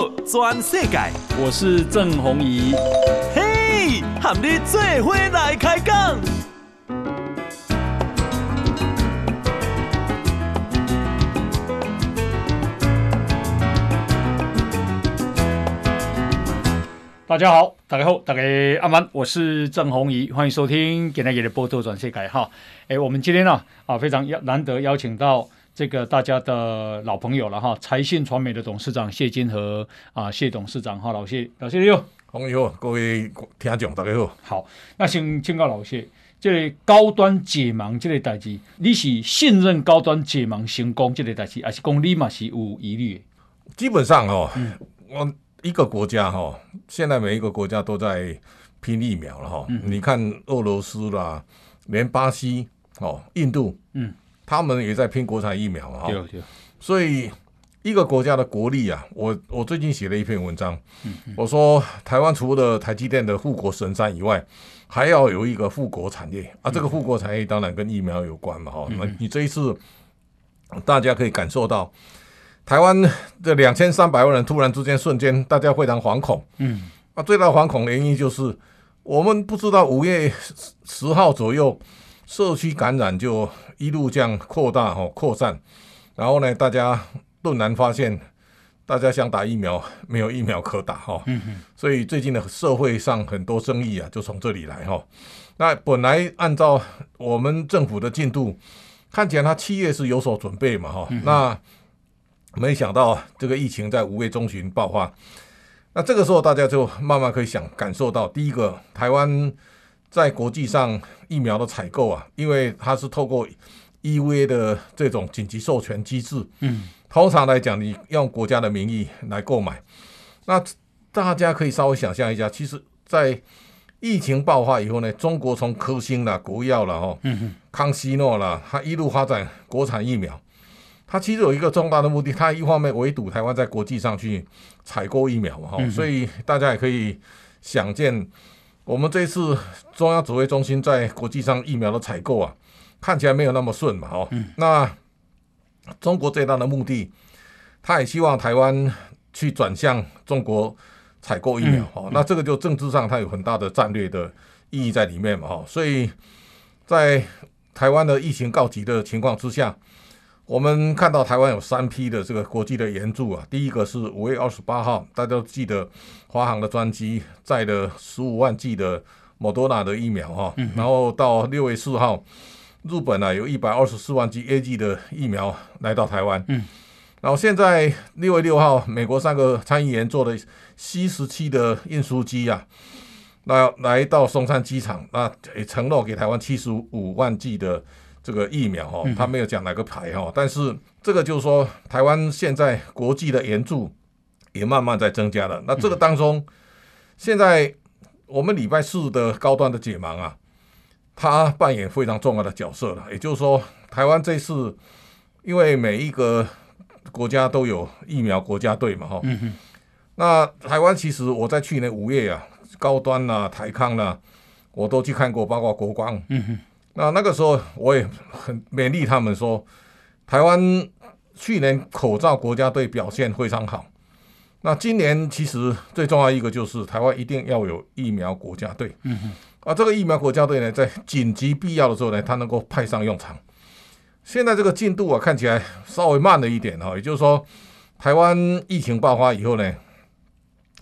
报全世界，我是郑宏仪。嘿，和你做伙来开讲。大家好，大家好，大家阿曼，我是郑宏仪，欢迎收听今天的报道转世界哈。哎，我们今天呢啊，非常邀难得邀请到。这个大家的老朋友了哈，财信传媒的董事长谢金河啊，谢董事长哈，老谢，老谢你好，朋友各位听众大家好。好，那先请教老谢，这个高端解盲这个代志，你是信任高端解盲成功这个代志，还是讲你嘛是有疑虑？基本上哦，嗯、我一个国家哈，现在每一个国家都在拼疫苗了哈。嗯、你看俄罗斯啦，连巴西哦，印度，嗯。他们也在拼国产疫苗啊，对对，所以一个国家的国力啊，我我最近写了一篇文章，我说台湾除了台积电的护国神山以外，还要有一个护国产业。啊，这个护国产业当然跟疫苗有关嘛，哈，那你这一次大家可以感受到，台湾的两千三百万人突然之间瞬间大家非常惶恐，嗯，啊，最大惶恐的原因就是我们不知道五月十号左右。社区感染就一路这样扩大哈扩散，然后呢，大家顿然发现，大家想打疫苗没有疫苗可打哈，所以最近的社会上很多争议啊，就从这里来哈。那本来按照我们政府的进度，看起来他七月是有所准备嘛哈，那没想到这个疫情在五月中旬爆发，那这个时候大家就慢慢可以想感受到，第一个台湾。在国际上疫苗的采购啊，因为它是透过 EUA 的这种紧急授权机制，嗯，通常来讲，你用国家的名义来购买，那大家可以稍微想象一下，其实，在疫情爆发以后呢，中国从科兴啦、国药啦、哈，嗯康希诺啦，它一路发展国产疫苗，它其实有一个重大的目的，它一方面围堵台湾在国际上去采购疫苗嘛，哈，所以大家也可以想见。我们这次中央指挥中心在国际上疫苗的采购啊，看起来没有那么顺嘛，哦，那中国最大的目的，他也希望台湾去转向中国采购疫苗，哦，那这个就政治上它有很大的战略的意义在里面嘛，哦，所以在台湾的疫情告急的情况之下。我们看到台湾有三批的这个国际的援助啊，第一个是五月二十八号，大家都记得华航的专机载的十五万剂的莫多纳的疫苗哈，然后到六月四号，日本呢有一百二十四万剂 A G 的疫苗来到台湾，然后现在六月六号，美国三个参议员坐的 C 十七的运输机啊，那来到松山机场，那也承诺给台湾七十五万剂的。这个疫苗哈，他没有讲哪个牌哈，但是这个就是说，台湾现在国际的援助也慢慢在增加了。那这个当中，现在我们礼拜四的高端的解盲啊，他扮演非常重要的角色了。也就是说，台湾这次因为每一个国家都有疫苗国家队嘛哈，那台湾其实我在去年五月啊，高端呐、台康呐，我都去看过，包括国光。那那个时候我也很勉励他们说，台湾去年口罩国家队表现非常好。那今年其实最重要一个就是台湾一定要有疫苗国家队。嗯哼。啊，这个疫苗国家队呢，在紧急必要的时候呢，它能够派上用场。现在这个进度啊，看起来稍微慢了一点哈。也就是说，台湾疫情爆发以后呢，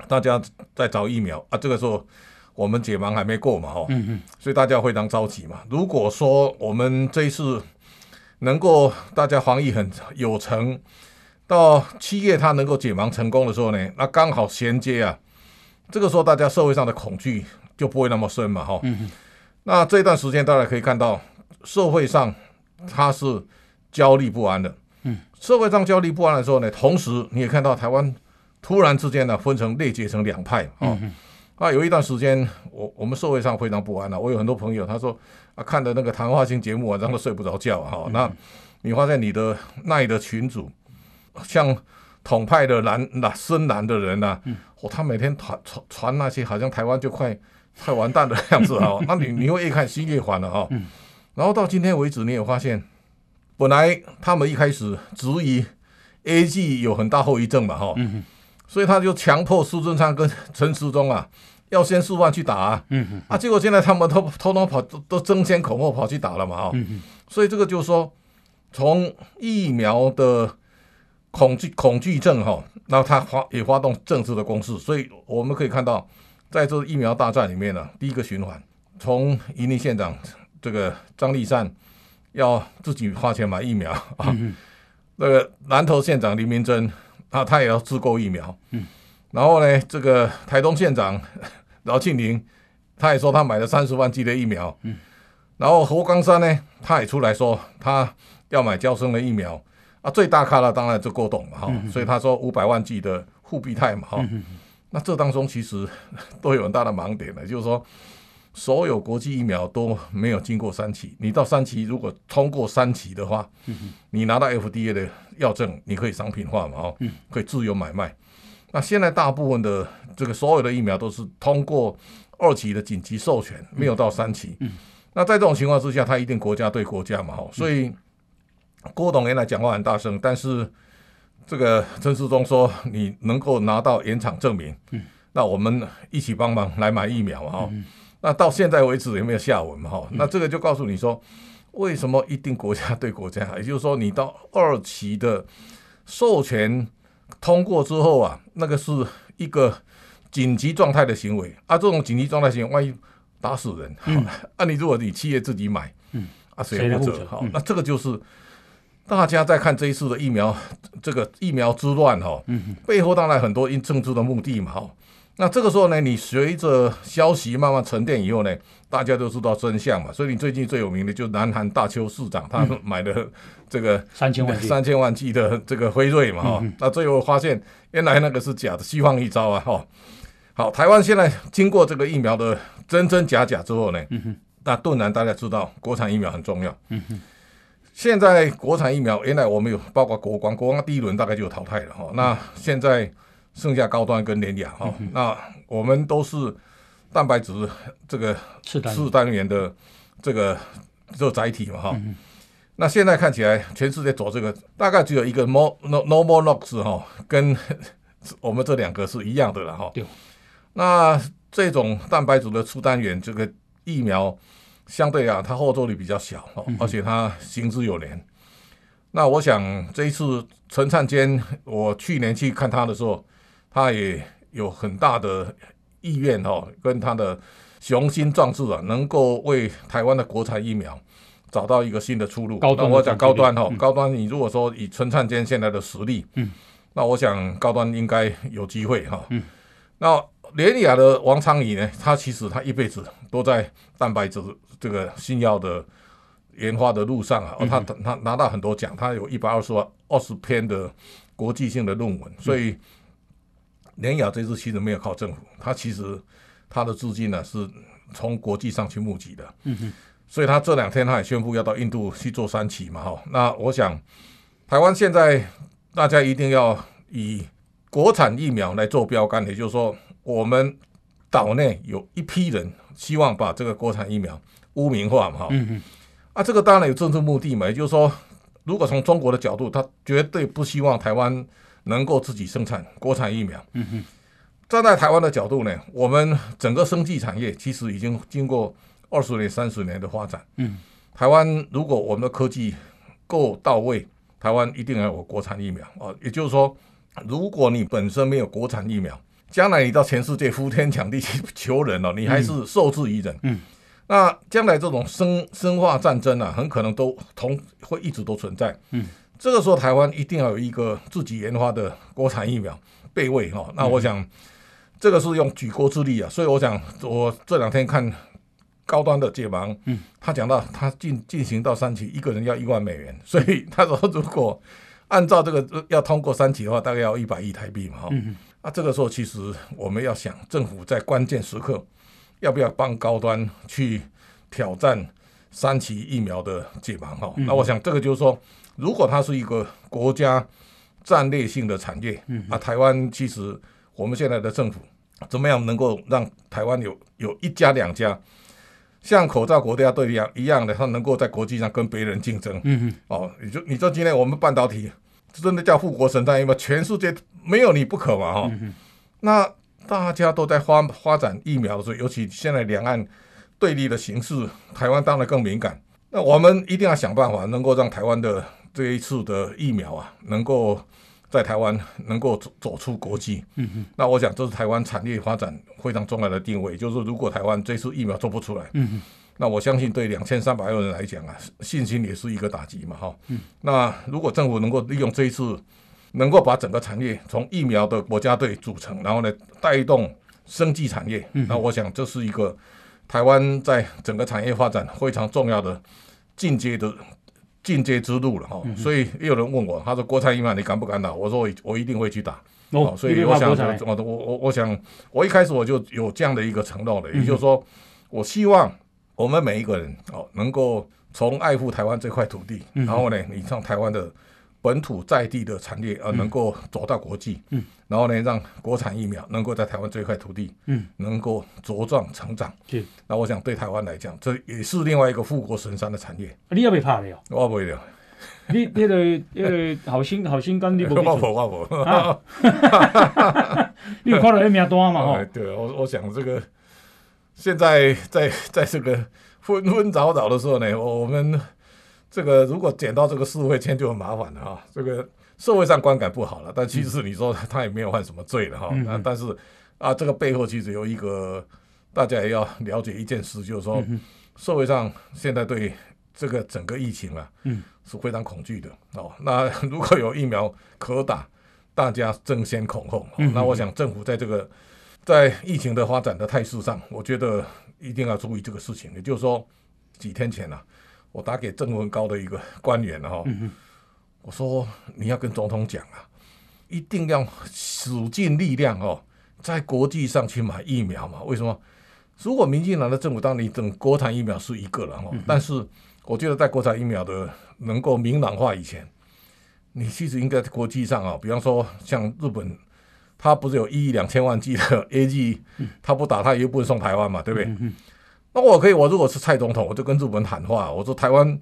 大家在找疫苗啊，这个时候。我们解盲还没过嘛，吼，所以大家非常着急嘛。如果说我们这一次能够大家防疫很有成，到七月它能够解盲成功的时候呢，那刚好衔接啊，这个时候大家社会上的恐惧就不会那么深嘛，吼。那这段时间大家可以看到，社会上它是焦虑不安的。社会上焦虑不安的时候呢，同时你也看到台湾突然之间呢分成裂解成两派啊。啊，有一段时间，我我们社会上非常不安了、啊。我有很多朋友，他说啊，看的那个谈话性节目啊，让他睡不着觉哈、啊。那你发现你的那的群主，像统派的蓝那深蓝的人呐、啊，哦，他每天传传传那些好像台湾就快快完蛋的样子哈、啊。那你你会越看心越烦了哈。然后到今天为止，你也发现，本来他们一开始质疑 A G 有很大后遗症嘛哈。所以他就强迫苏贞昌跟陈时中啊，要先示范去打啊，嗯嗯，啊，结果现在他们都偷偷跑，都都争先恐后跑去打了嘛，哦，嗯嗯，所以这个就是说，从疫苗的恐惧恐惧症哈，然后他发也发动政治的攻势，所以我们可以看到，在这疫苗大战里面呢，第一个循环，从宜宁县长这个张立善要自己花钱买疫苗啊，那个南投县长林明溱。啊，他也要自购疫苗，嗯，然后呢，这个台东县长 饶庆林，他也说他买了三十万剂的疫苗，嗯，然后何冈山呢，他也出来说他要买交生的疫苗，啊，最大咖的当然就郭董嘛，哈、嗯，所以他说五百万剂的护必泰嘛，哈、嗯，那这当中其实 都有很大的盲点的，就是说所有国际疫苗都没有经过三期，你到三期如果通过三期的话，嗯、你拿到 FDA 的。药证你可以商品化嘛？哦，可以自由买卖。那现在大部分的这个所有的疫苗都是通过二期的紧急授权，没有到三期。那在这种情况之下，他一定国家对国家嘛？哦，所以郭董原来讲话很大声，但是这个陈世忠说你能够拿到原厂证明，那我们一起帮忙来买疫苗啊？哦，那到现在为止有没有下文嘛？哈，那这个就告诉你说。为什么一定国家对国家？也就是说，你到二期的授权通过之后啊，那个是一个紧急状态的行为啊。这种紧急状态行为，万一打死人，嗯、啊，你如果你企业自己买，嗯，啊，谁负责？好，那这个就是大家在看这一次的疫苗，这个疫苗之乱哈，嗯，背后当然很多因政治的目的嘛，哈。那这个时候呢，你随着消息慢慢沉淀以后呢，大家都知道真相嘛。所以你最近最有名的就是南韩大邱市长，他买的这个三千万三千万剂的这个辉瑞嘛，哈、嗯。那最后发现原来那个是假的，虚晃一招啊，哈。好，台湾现在经过这个疫苗的真真假假之后呢，嗯、那顿然大家知道国产疫苗很重要。嗯、现在国产疫苗原来我们有包括国光，国光第一轮大概就有淘汰了哈。那现在。剩下高端跟联亚哈，那我们都是蛋白质这个次单元的这个这个载体嘛哈、嗯。那现在看起来，全世界走这个大概只有一个 Mo Novavax 哈，跟我们这两个是一样的了哈。那这种蛋白质的次单元这个疫苗，相对啊，它后坐力比较小，而且它行之有年。那我想这一次陈灿坚，我去年去看他的时候。他也有很大的意愿哈，跟他的雄心壮志啊，能够为台湾的国产疫苗找到一个新的出路。高端我讲高端哈，高端你如果说以陈灿坚现在的实力，嗯，那我想高端应该有机会哈。嗯，那联雅的王昌宇呢，他其实他一辈子都在蛋白质这个新药的研发的路上啊，他他拿到很多奖，他有一百二十万二十篇的国际性的论文，所以。联雅这次其实没有靠政府，他其实他的资金呢是从国际上去募集的，嗯哼，所以他这两天他也宣布要到印度去做三期嘛，哈，那我想台湾现在大家一定要以国产疫苗来做标杆，也就是说我们岛内有一批人希望把这个国产疫苗污名化嘛，哈，啊，这个当然有政治目的嘛，也就是说，如果从中国的角度，他绝对不希望台湾。能够自己生产国产疫苗，嗯哼，站在台湾的角度呢，我们整个生技产业其实已经经过二十年、三十年的发展，嗯，台湾如果我们的科技够到位，台湾一定要有国产疫苗。啊。也就是说，如果你本身没有国产疫苗，将来你到全世界呼天抢地去求人了，你还是受制于人，嗯，那将来这种生生化战争啊，很可能都同会一直都存在，嗯。这个时候，台湾一定要有一个自己研发的国产疫苗备位哈。那我想，这个是用举国之力啊。所以我想，我这两天看高端的解盲，嗯，他讲到他进进行到三期，一个人要一万美元。所以他说，如果按照这个要通过三期的话，大概要一百亿台币嘛哈。啊，这个时候其实我们要想，政府在关键时刻要不要帮高端去挑战三期疫苗的解盲哈？那我想，这个就是说。如果它是一个国家战略性的产业，嗯，啊，台湾其实我们现在的政府怎么样能够让台湾有有一家两家，像口罩国家队一样一样的，它能够在国际上跟别人竞争，嗯嗯，哦，你就你说今天我们半导体真的叫护国神山，因为全世界没有你不可嘛，哈、嗯。那大家都在发发展疫苗的时候，尤其现在两岸对立的形势，台湾当然更敏感。那我们一定要想办法，能够让台湾的这一次的疫苗啊，能够在台湾能够走走出国际。嗯哼。那我想这是台湾产业发展非常重要的定位，就是如果台湾这次疫苗做不出来，嗯哼。那我相信对两千三百万人来讲啊，信心也是一个打击嘛，哈。嗯。那如果政府能够利用这一次，能够把整个产业从疫苗的国家队组成，然后呢带动生技产业，那我想这是一个台湾在整个产业发展非常重要的进阶的进阶之路了，哈。所以也有人问我，他说郭台铭啊你敢不敢打？我说我我一定会去打。哦。所以我想我我我我想我一开始我就有这样的一个承诺的，也就是说我希望。我们每一个人哦，能够从爱护台湾这块土地，然后呢，你让台湾的本土在地的产业啊，能够走到国际，嗯然后呢，让国产疫苗能够在台湾这块土地，嗯能够茁壮成长。那我想对台湾来讲，这也是另外一个富国神山的产业。你要不要怕的哟？我不会的。你那个那个好心好心肝，你不会。我不我不。你有看到那名单嘛？哈。对，我我想这个。现在在在这个纷纷扰扰的时候呢，我们这个如果捡到这个四会签就很麻烦了哈。这个社会上观感不好了，但其实你说他也没有犯什么罪了哈。那但是啊，这个背后其实有一个大家也要了解一件事，就是说社会上现在对这个整个疫情啊，是非常恐惧的哦。那如果有疫苗可打，大家争先恐后。那我想政府在这个。在疫情的发展的态势上，我觉得一定要注意这个事情。也就是说，几天前啊，我打给郑文高的一个官员哈，我说你要跟总统讲啊，一定要使尽力量哦，在国际上去买疫苗嘛。为什么？如果民进党的政府当你等国产疫苗是一个了哈，但是我觉得在国产疫苗的能够明朗化以前，你其实应该在国际上啊，比方说像日本。他不是有一亿两千万剂的 A G，他不打他也不会送台湾嘛，对不对？那我可以，我如果是蔡总统，我就跟日本喊话，我说台湾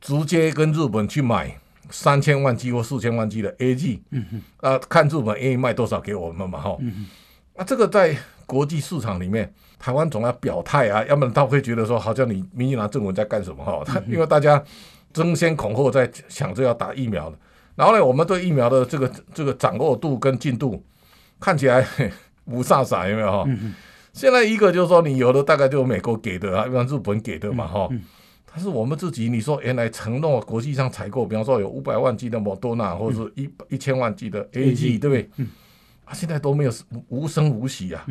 直接跟日本去买三千万剂或四千万剂的 AZ，啊，看日本愿意卖多少给我们嘛，哈。那这个在国际市场里面，台湾总要表态啊，要不然他会觉得说，好像你民进党政府在干什么哈？他 因为大家争先恐后在抢着要打疫苗的，然后呢，我们对疫苗的这个这个掌握度跟进度。看起来 雾煞煞，有没有哈？现在一个就是说，你有的大概就是美国给的啊，比方日本给的嘛哈。但是我们自己，你说原来承诺国际上采购，比方说有五百万剂的莫多纳，或者是一一千万剂的 A G，对不对？啊，现在都没有无声无息啊。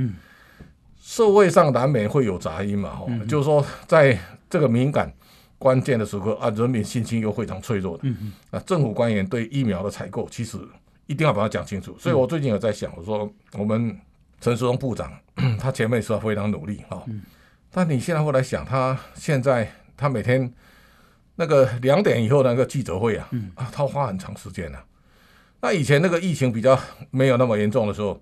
社会上难免会有杂音嘛哈。就是说，在这个敏感关键的时刻啊，人民信心又非常脆弱的。啊，政府官员对疫苗的采购其实。一定要把它讲清楚，所以我最近有在想，我说我们陈时中部长，他前面说非常努力哈，但你现在后来想，他现在他每天那个两点以后那个记者会啊，啊，他花很长时间啊。那以前那个疫情比较没有那么严重的时候，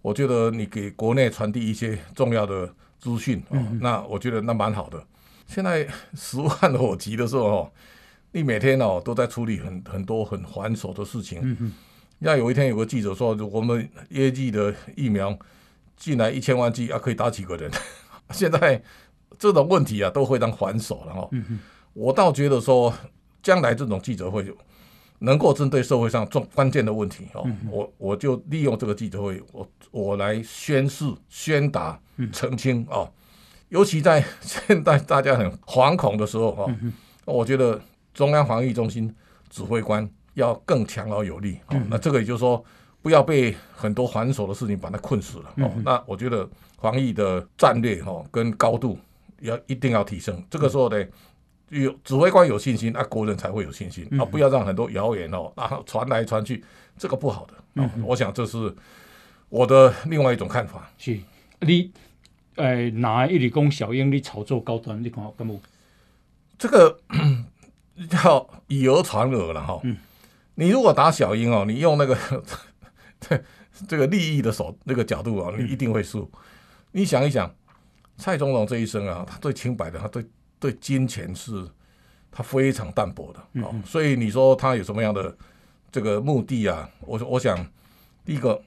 我觉得你给国内传递一些重要的资讯，那我觉得那蛮好的。现在十万火急的时候哦，你每天哦都在处理很很多很繁琐的事情。要有一天有个记者说，我们业绩的疫苗进来一千万剂啊，可以打几个人？现在这种问题啊都非常繁琐了哈。我倒觉得说，将来这种记者会能够针对社会上重关键的问题哦，我我就利用这个记者会，我我来宣誓、宣达、澄清啊。尤其在现在大家很惶恐的时候哈，我觉得中央防疫中心指挥官。要更强而有力，哦，那这个也就是说，不要被很多繁琐的事情把它困死了，哦。那我觉得防疫的战略，哈，跟高度要一定要提升。这个时候呢，有指挥官有信心，那国人才会有信心啊！不要让很多谣言哦，然后传来传去，这个不好的。哦，我想这是我的另外一种看法。是，你诶，拿一理工小英，你炒作高端，你看好干不？这个 叫以讹传讹了哈。你如果打小英哦，你用那个这 这个利益的手那个角度啊，你一定会输。你想一想，蔡总统这一生啊，他对清白的，他对对金钱是，他非常淡薄的哦。所以你说他有什么样的这个目的啊，我我想第一个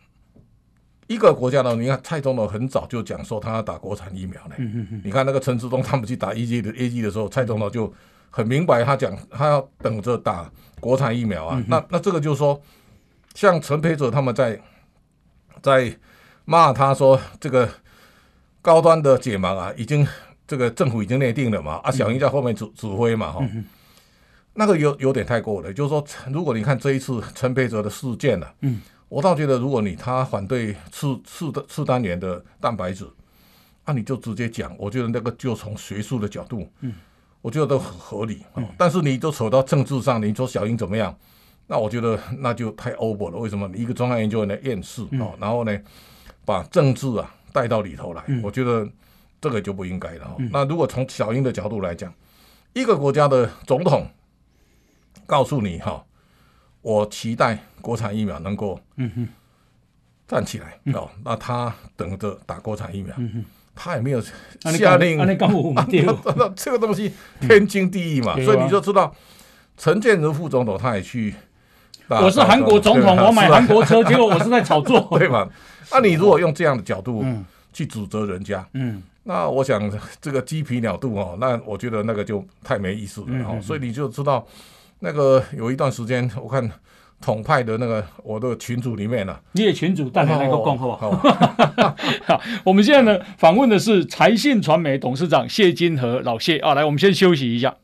一个国家呢，你看蔡总统很早就讲说他要打国产疫苗呢。嗯嗯，你看那个陈志忠他们去打 A G 的 A G 的时候，蔡总统就很明白，他讲他要等着打国产疫苗啊。嗯、那那这个就是说，像陈培哲他们在在骂他说这个高端的解盲啊，已经。这个政府已经内定了嘛？啊，小英在后面指指挥嘛？哈、嗯，那个有有点太过了。就是说，如果你看这一次陈培哲的事件呢、啊，嗯，我倒觉得，如果你他反对次次的次单元的蛋白质，那、啊、你就直接讲。我觉得那个就从学术的角度，嗯，我觉得都很合理。嗯、但是你都扯到政治上，你说小英怎么样？那我觉得那就太 over 了。为什么？你一个中央研究院的院士啊，然后呢，把政治啊带到里头来，嗯、我觉得。这个就不应该了。那如果从小英的角度来讲，一个国家的总统告诉你哈，我期待国产疫苗能够站起来哦，那他等着打国产疫苗，他也没有下令。那这个东西天经地义嘛，所以你就知道陈建仁副总统他也去。我是韩国总统，我买韩国车，结果我是在炒作，对吧？那你如果用这样的角度去指责人家，嗯。那我想这个鸡皮鸟肚哦，那我觉得那个就太没意思了哦，所以你就知道那个有一段时间，我看统派的那个我的群组里面呢，你也群组带来那个共好 好，我们现在呢访问的是财信传媒董事长谢金和老谢。啊，来，我们先休息一下。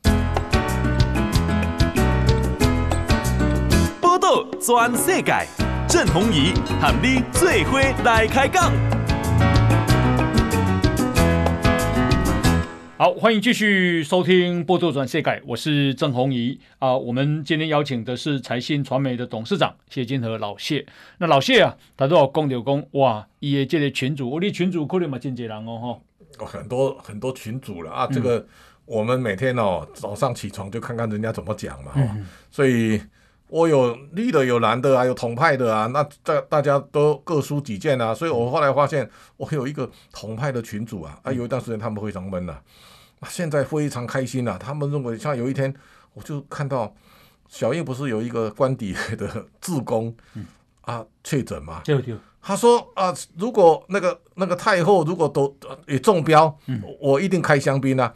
报道全世界，郑弘仪喊你做伙来开讲。好，欢迎继续收听《波多转世界》，我是郑弘仪啊。我们今天邀请的是财新传媒的董事长谢金河老谢。那老谢啊，他都有讲就讲哇，伊的这个群主，我的群主可能嘛真济人哦，哈，很多很多群主了啊。这个我们每天哦早上起床就看看人家怎么讲嘛，嗯、所以。我有绿的，有蓝的啊，有统派的啊，那大大家都各抒己见啊，所以我后来发现，我有一个统派的群主啊，啊，有一段时间他们非常闷呐，啊，现在非常开心啊，他们认为像有一天，我就看到小叶不是有一个官邸的志工啊确诊嘛，他说啊，如果那个那个太后如果都也中标，我一定开香槟啊，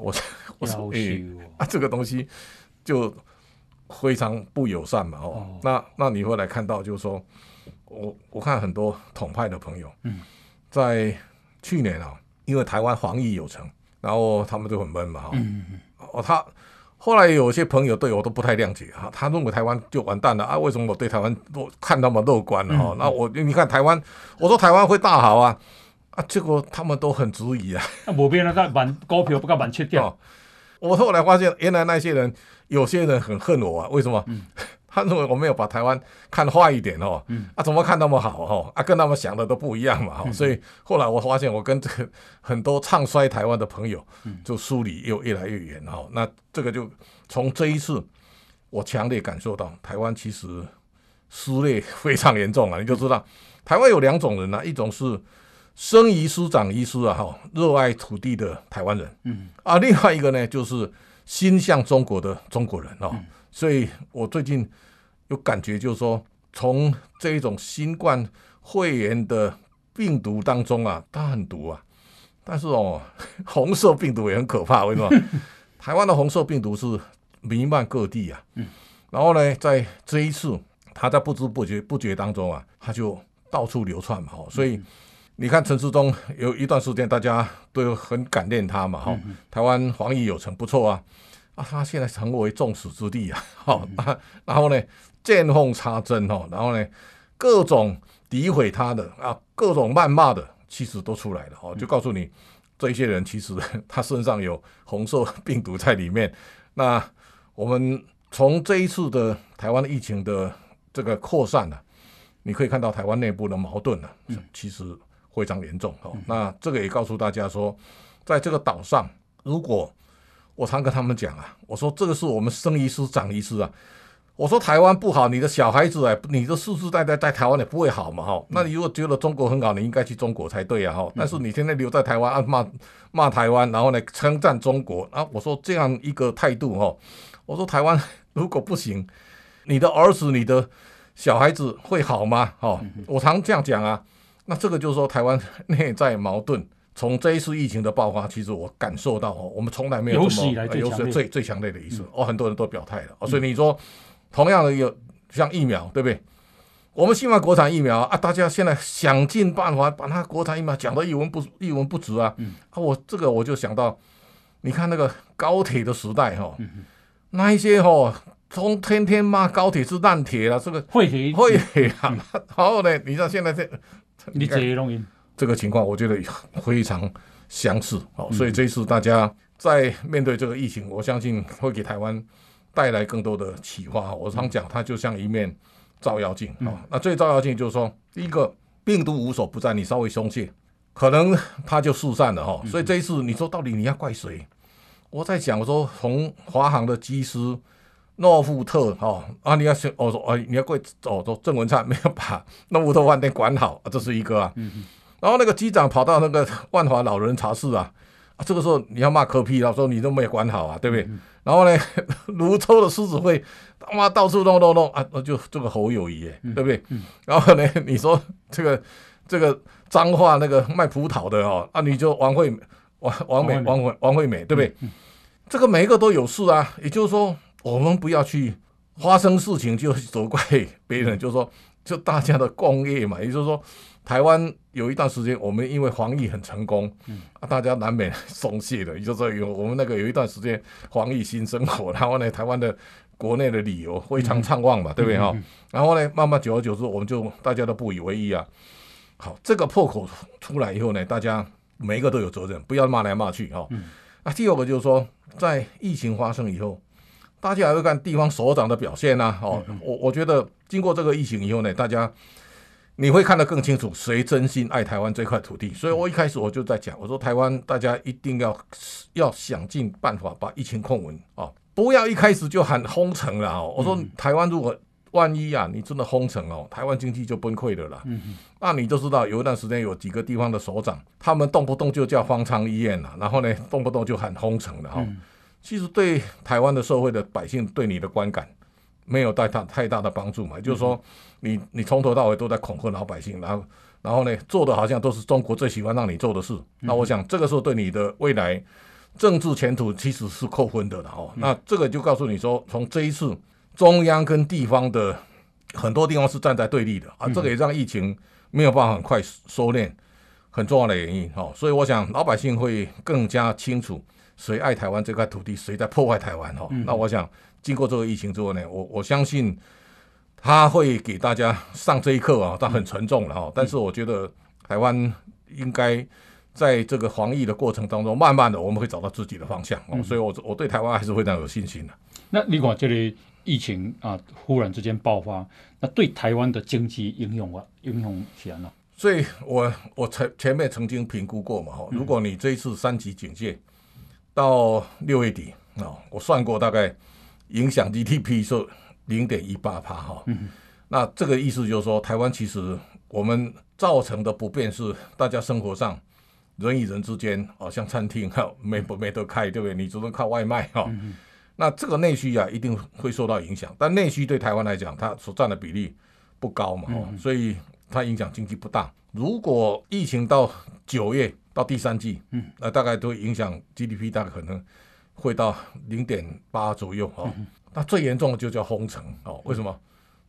我我说哎啊，这个东西就。非常不友善嘛，哦，那那你会来看到，就是说，我我看很多统派的朋友，在去年啊，因为台湾防疫有成，然后他们就很闷嘛，哦，他后来有些朋友对我都不太谅解啊，他认为台湾就完蛋了啊，为什么我对台湾都看那么乐观了哈？那我你看台湾，我说台湾会大好啊，啊，结果他们都很质疑啊，那无变那个板股票不敢板切掉，我后来发现原来那些人。有些人很恨我啊，为什么？嗯、他认为我没有把台湾看坏一点哦，嗯、啊，怎么看那么好哦？啊，跟他们想的都不一样嘛，嗯、所以后来我发现，我跟这个很多唱衰台湾的朋友，就疏离又越来越远哦。嗯、那这个就从这一次，我强烈感受到台湾其实撕裂非常严重啊。你就知道，台湾有两种人呢、啊，一种是生于书长于书啊，哈，热爱土地的台湾人，嗯，啊，另外一个呢就是。心向中国的中国人哦，所以我最近有感觉，就是说，从这一种新冠肺炎的病毒当中啊，它很毒啊，但是哦，红色病毒也很可怕，为什么？台湾的红色病毒是弥漫各地啊，嗯然后呢，在这一次，它在不知不觉不觉当中啊，它就到处流窜嘛，所以。你看陈世忠有一段时间，大家都很感念他嘛，哈、嗯，台湾防疫有成，不错啊，啊，他现在成为众矢之的啊，好、嗯哼，然后呢，见缝插针哈，然后呢，各种诋毁他的啊，各种谩骂的，其实都出来了，哦，就告诉你，这些人其实 他身上有红色病毒在里面。那我们从这一次的台湾疫情的这个扩散呢、啊，你可以看到台湾内部的矛盾呢、啊，其实。非常严重哦，那这个也告诉大家说，在这个岛上，如果我常跟他们讲啊，我说这个是我们生于斯长于斯啊，我说台湾不好，你的小孩子哎，你的世世代代在台湾也不会好嘛哈。那你如果觉得中国很好，你应该去中国才对啊哈。但是你现在留在台湾啊骂骂台湾，然后呢称赞中国啊，我说这样一个态度哈，我说台湾 如果不行。你的儿子、你的小孩子会好吗？哦，我常这样讲啊。那这个就是说，台湾内在矛盾，从这一次疫情的爆发，其实我感受到哦，我们从来没有这么有史最最强烈的一次哦，很多人都表态了哦，所以你说同样的有像疫苗，对不对？我们希望国产疫苗啊，大家现在想尽办法把那国产疫苗讲得一文不一文不值啊。啊，我这个我就想到，你看那个高铁的时代哈，那一些哈，从天天骂高铁是烂铁了，这个废铁废铁啊，然后呢，你知道现在这。你这容易，这个情况我觉得非常相似哦，所以这一次大家在面对这个疫情，我相信会给台湾带来更多的启发。我常讲，它就像一面照妖镜啊。那这照妖镜就是说，第一个病毒无所不在，你稍微松懈，可能它就疏散了哈。所以这一次你说到底你要怪谁？我在想，我说从华航的机师。诺富特哦啊，你要选我说哦，你要贵哦，说郑文灿没有把诺富特饭店管好，这是一个啊。然后那个机长跑到那个万华老人茶室啊，啊，这个时候你要骂柯 P 了，说你都没有管好啊，对不对？嗯、然后呢，泸州的狮子会他妈到处弄弄弄啊，就这个侯友谊耶，对不对？嗯、然后呢，你说这个这个脏话那个卖葡萄的哦啊，你就王惠王王美王惠王惠美，对不对？嗯、这个每一个都有事啊，也就是说。我们不要去发生事情就责怪别人，就是说，就大家的共业嘛。也就是说，台湾有一段时间，我们因为防疫很成功，啊，大家难免松懈的。也就是说，有我们那个有一段时间防疫新生活，然后呢，台湾的国内的旅游非常畅旺嘛，对不对哈？然后呢，慢慢久而久之，我们就大家都不以为意啊。好，这个破口出来以后呢，大家每一个都有责任，不要骂来骂去哈。那第二个就是说，在疫情发生以后。大家还会看地方首长的表现呐、啊，哦，我我觉得经过这个疫情以后呢，大家你会看得更清楚谁真心爱台湾这块土地。所以我一开始我就在讲，我说台湾大家一定要要想尽办法把疫情控稳啊，不要一开始就喊封城了哦。我说台湾如果万一啊，你真的封城哦，台湾经济就崩溃了啦。那你就知道有一段时间有几个地方的首长，他们动不动就叫方舱医院了，然后呢，动不动就喊封城了哈。其实对台湾的社会的百姓对你的观感没有带大太大的帮助嘛，嗯、就是说你你从头到尾都在恐吓老百姓，然后然后呢做的好像都是中国最喜欢让你做的事，嗯、那我想这个时候对你的未来政治前途其实是扣分的了哦。嗯、那这个就告诉你说，从这一次中央跟地方的很多地方是站在对立的啊，这个也让疫情没有办法很快收敛，很重要的原因哦。所以我想老百姓会更加清楚。谁爱台湾这块土地，谁在破坏台湾？哈，那我想经过这个疫情之后呢，我我相信他会给大家上这一课啊，他很沉重了哈。但是我觉得台湾应该在这个防疫的过程当中，慢慢的我们会找到自己的方向。哦，所以我我对台湾还是非常有信心的。那你讲这里疫情啊，忽然之间爆发，那对台湾的经济应用啊，应用起来呢？所以我我前前面曾经评估过嘛，哈，如果你这一次三级警戒。到六月底啊，我算过大概影响 GDP 是零点一八帕哈。那这个意思就是说，台湾其实我们造成的不便是大家生活上人与人之间啊，像餐厅哈没不没得开，对不对？你只能靠外卖哈。那这个内需啊一定会受到影响，但内需对台湾来讲，它所占的比例不高嘛，所以它影响经济不大。如果疫情到九月，到第三季，嗯，那大概都会影响 GDP，大概可能会到零点八左右哦。那最严重的就叫封城哦。为什么？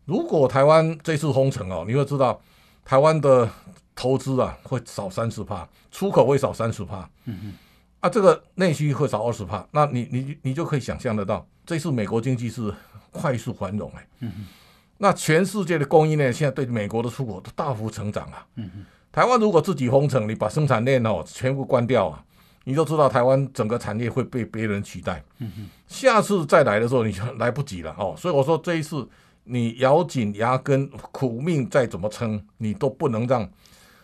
如果台湾这次封城哦，你会知道台湾的投资啊会少三十帕，出口会少三十帕，嗯嗯，啊，这个内需会少二十帕。那你你你就可以想象得到，这次美国经济是快速繁荣哎，嗯嗯，那全世界的供应链现在对美国的出口都大幅成长啊，嗯嗯。台湾如果自己封城，你把生产链哦全部关掉啊，你就知道台湾整个产业会被别人取代。嗯，下次再来的时候你就来不及了哦。所以我说这一次你咬紧牙根苦命再怎么撑，你都不能让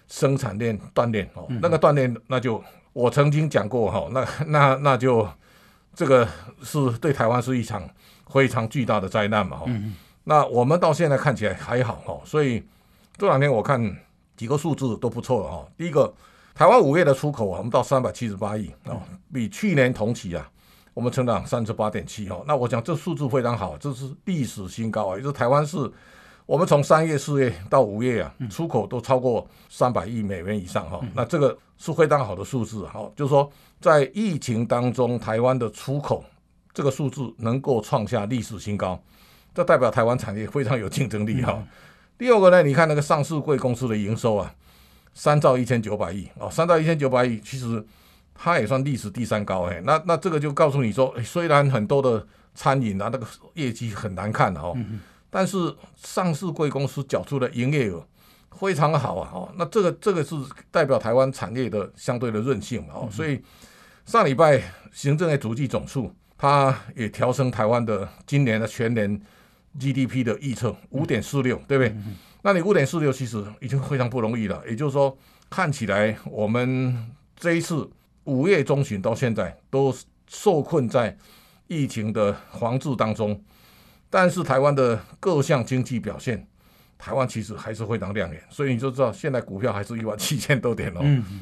生产链断裂哦。那个断裂，那就我曾经讲过哈，那那那就这个是对台湾是一场非常巨大的灾难嘛。嗯，那我们到现在看起来还好哈，所以这两天我看。几个数字都不错哈。第一个，台湾五月的出口啊，我们到三百七十八亿啊，比去年同期啊我们成长三十八点七哈，那我讲这数字非常好，这是历史新高啊！也就是台湾是，我们从三月、四月到五月啊，出口都超过三百亿美元以上哈，那这个是非常好的数字哈，就是说在疫情当中，台湾的出口这个数字能够创下历史新高，这代表台湾产业非常有竞争力哈。第二个呢，你看那个上市贵公司的营收啊，三兆一千九百亿哦，三兆一千九百亿其实。它也算历史第三高哎，那那这个就告诉你说，虽然很多的餐饮啊那个业绩很难看哦，但是上市贵公司缴出的营业额非常好啊哦，那这个这个是代表台湾产业的相对的韧性嘛哦，所以上礼拜行政院足迹总数，它也调升台湾的今年的全年 GDP 的预测五点四六，对不对？那你五点四六其实已经非常不容易了，也就是说看起来我们这一次。五月中旬到现在都受困在疫情的防治当中，但是台湾的各项经济表现，台湾其实还是非常亮眼，所以你就知道现在股票还是一万七千多点哦，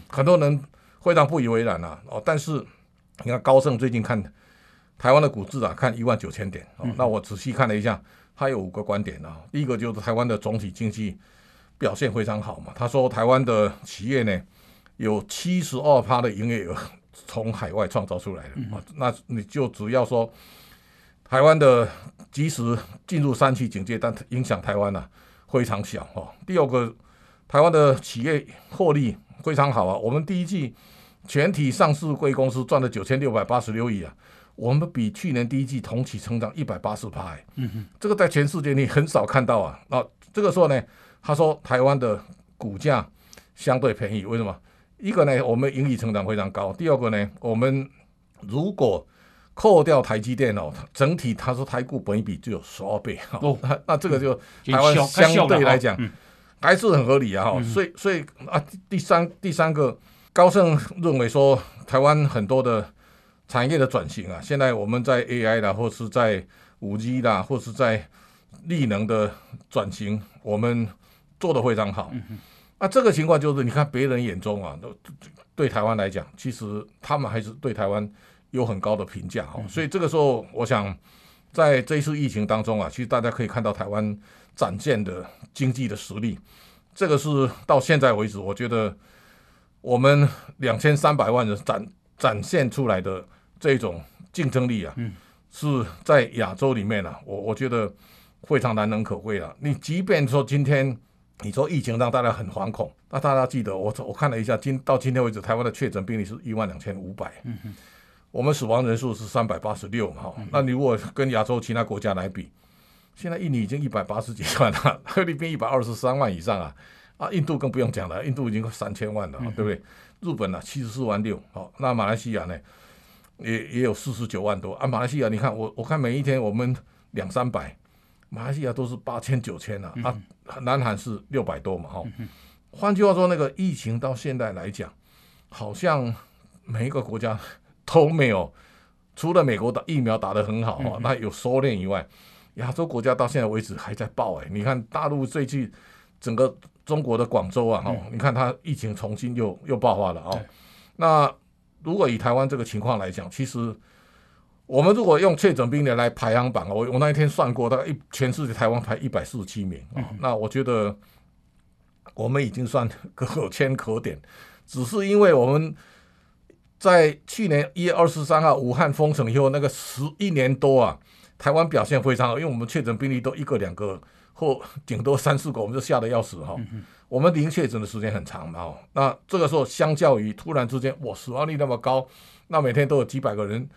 很多人非常不以为然呐哦，但是你看高盛最近看台湾的股市啊，看一万九千点哦，那我仔细看了一下，他有五个观点啊，第一个就是台湾的总体经济表现非常好嘛，他说台湾的企业呢。有七十二趴的营业额从海外创造出来的啊，那你就只要说台湾的即使进入三期警戒，但影响台湾呢非常小哈。第二个，台湾的企业获利非常好啊，我们第一季全体上市贵公司赚了九千六百八十六亿啊，我们比去年第一季同期成长一百八十趴，嗯哼，这个在全世界你很少看到啊。那这个时候呢，他说台湾的股价相对便宜，为什么？一个呢，我们盈利成长非常高。第二个呢，我们如果扣掉台积电哦，整体他说台股本益比只有十二倍。哈，哦、那那这个就台湾相对来讲还是很合理啊。哈。所以所以啊，第三第三个，高盛认为说台湾很多的产业的转型啊，现在我们在 AI 啦，或是在五 G 啦，或是在力能的转型，我们做的非常好。那这个情况就是，你看别人眼中啊，都对台湾来讲，其实他们还是对台湾有很高的评价哈。所以这个时候，我想在这一次疫情当中啊，其实大家可以看到台湾展现的经济的实力。这个是到现在为止，我觉得我们两千三百万人展展现出来的这种竞争力啊，是在亚洲里面啊，我我觉得非常难能可贵了。你即便说今天。你说疫情让大家很惶恐，那大家记得我我看了一下，今到今天为止，台湾的确诊病例是一万两千五百，我们死亡人数是三百八十六嘛，那你如果跟亚洲其他国家来比，现在印尼已经一百八十几万了，菲律宾一百二十三万以上啊，啊，印度更不用讲了，印度已经三千万了，对不对？日本呢七十四万六，好，那马来西亚呢也也有四十九万多啊，马来西亚你看我我看每一天我们两三百。马来西亚都是八千九千啊，啊，南韩是六百多嘛，哈。换句话说，那个疫情到现在来讲，好像每一个国家都没有，除了美国的疫苗打得很好啊，那有收敛以外，亚洲国家到现在为止还在爆哎。你看大陆最近整个中国的广州啊，哈，你看它疫情重新又又爆发了啊。那如果以台湾这个情况来讲，其实。我们如果用确诊病例来排行榜，我我那一天算过，大概一全世界台湾排一百四十七名啊。那我觉得我们已经算可圈可点，只是因为我们在去年一月二十三号武汉封城以后，那个十一年多啊，台湾表现非常好，因为我们确诊病例都一个两个或顶多三四个，我们就吓得要死哈。我们零确诊的时间很长嘛，哦那这个时候相较于突然之间哇死亡率那么高，那每天都有几百个人。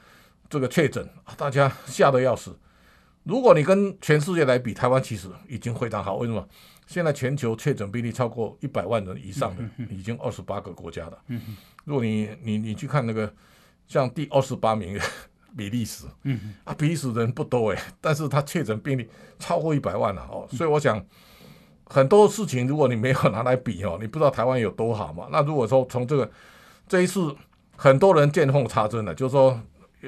这个确诊，大家吓得要死。如果你跟全世界来比，台湾其实已经非常好。为什么？现在全球确诊病例超过一百万人以上的，已经二十八个国家了。如果你你你去看那个，像第二十八名比利时，啊，比利时人不多诶，但是他确诊病例超过一百万了哦。所以我想很多事情，如果你没有拿来比哦，你不知道台湾有多好嘛。那如果说从这个这一次，很多人见缝插针了，就是说。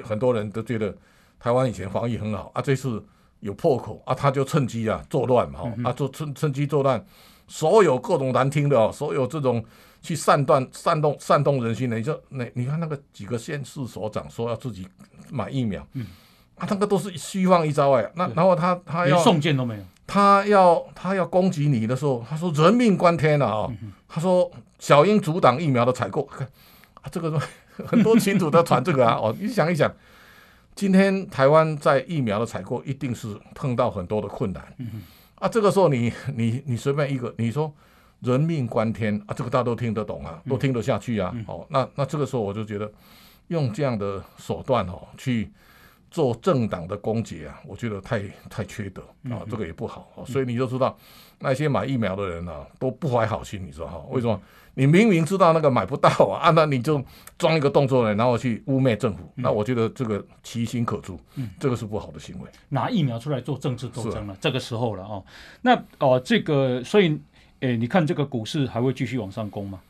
很多人都觉得台湾以前防疫很好啊，这次有破口啊，他就趁机啊作乱嘛，啊，就趁趁机作乱，所有各种难听的哦，所有这种去煽断、煽动、煽动人心的，你就那你看那个几个县市所长说要自己买疫苗，嗯，啊，那个都是虚晃一招哎，那然后他他要送件都没有，他要他要攻击你的时候，他说人命关天了啊，他说小英阻挡疫苗的采购，啊，这个 很多群主都传这个啊，哦，你想一想。今天台湾在疫苗的采购一定是碰到很多的困难，啊，这个时候你你你随便一个，你说人命关天啊，这个大家都听得懂啊，都听得下去啊，哦，那那这个时候我就觉得用这样的手段哦去做政党的攻击啊，我觉得太太缺德啊，这个也不好，所以你就知道那些买疫苗的人啊都不怀好心，你说哈，为什么？你明明知道那个买不到啊，啊，那你就装一个动作呢，然后去污蔑政府，嗯、那我觉得这个其心可诛，嗯，这个是不好的行为。拿疫苗出来做政治斗争了，啊、这个时候了哦。那哦、呃，这个所以，诶，你看这个股市还会继续往上攻吗？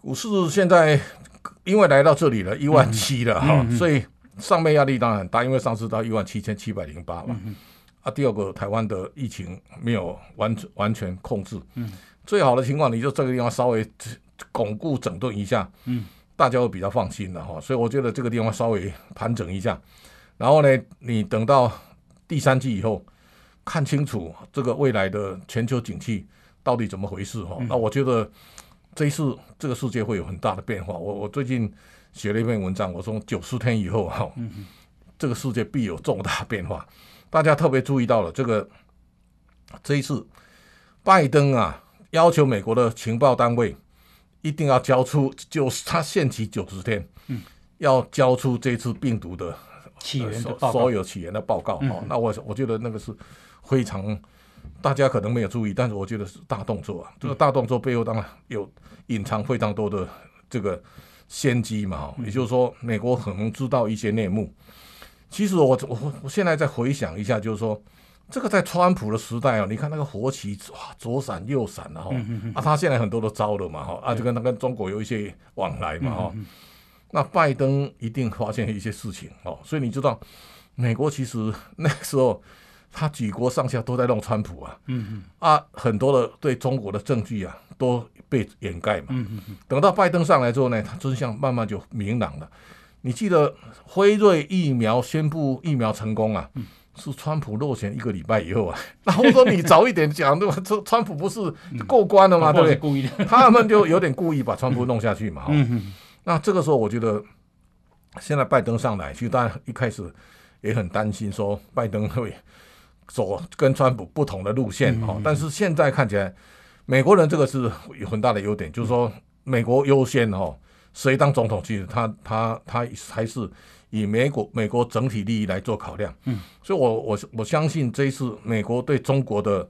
股市现在因为来到这里了，一万七了哈，所以上面压力当然很大，因为上次到一万七千七百零八嘛。嗯、啊，第二个台湾的疫情没有完完全控制，嗯，最好的情况你就这个地方稍微。巩固整顿一下，嗯，大家会比较放心的哈，所以我觉得这个地方稍微盘整一下，然后呢，你等到第三季以后看清楚这个未来的全球景气到底怎么回事哈，那我觉得这一次这个世界会有很大的变化。我我最近写了一篇文章，我说九十天以后哈，这个世界必有重大变化。大家特别注意到了这个这一次拜登啊要求美国的情报单位。一定要交出，就是他限期九十天，嗯，要交出这次病毒的起源的所有起源的报告。哦，那我我觉得那个是非常大家可能没有注意，但是我觉得是大动作啊。这个大动作背后当然有隐藏非常多的这个先机嘛。也就是说，美国可能知道一些内幕。其实我我我现在再回想一下，就是说。这个在川普的时代啊，你看那个国旗哇，左闪右闪的哈，啊，他现在很多都招了嘛哈，啊，就跟他跟中国有一些往来嘛哈，那拜登一定发现一些事情哦，所以你知道，美国其实那时候他举国上下都在弄川普啊，嗯嗯啊，很多的对中国的证据啊都被掩盖嘛，等到拜登上来之后呢，他真相慢慢就明朗了。你记得辉瑞疫苗宣布疫苗成功啊？是川普落选一个礼拜以后啊，那我说你早一点讲，对吧？这川普不是过关了吗？对不对？故意的，他们就有点故意把川普弄下去嘛。那这个时候，我觉得现在拜登上来，其实大家一开始也很担心，说拜登会走跟川普不同的路线哈。但是现在看起来，美国人这个是有很大的优点，就是说美国优先哈，谁当总统，其实他他他还是。以美国美国整体利益来做考量，嗯，所以我我我相信这一次美国对中国的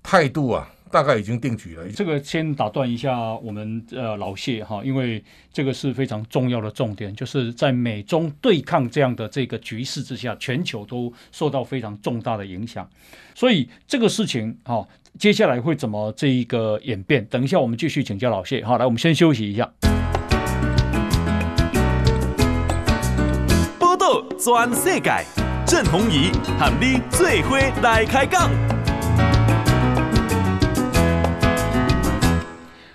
态度啊，大概已经定局了。这个先打断一下，我们呃老谢哈，因为这个是非常重要的重点，就是在美中对抗这样的这个局势之下，全球都受到非常重大的影响，所以这个事情哈，接下来会怎么这一个演变？等一下我们继续请教老谢。好，来我们先休息一下。全世界，郑弘仪喊你最伙来开讲。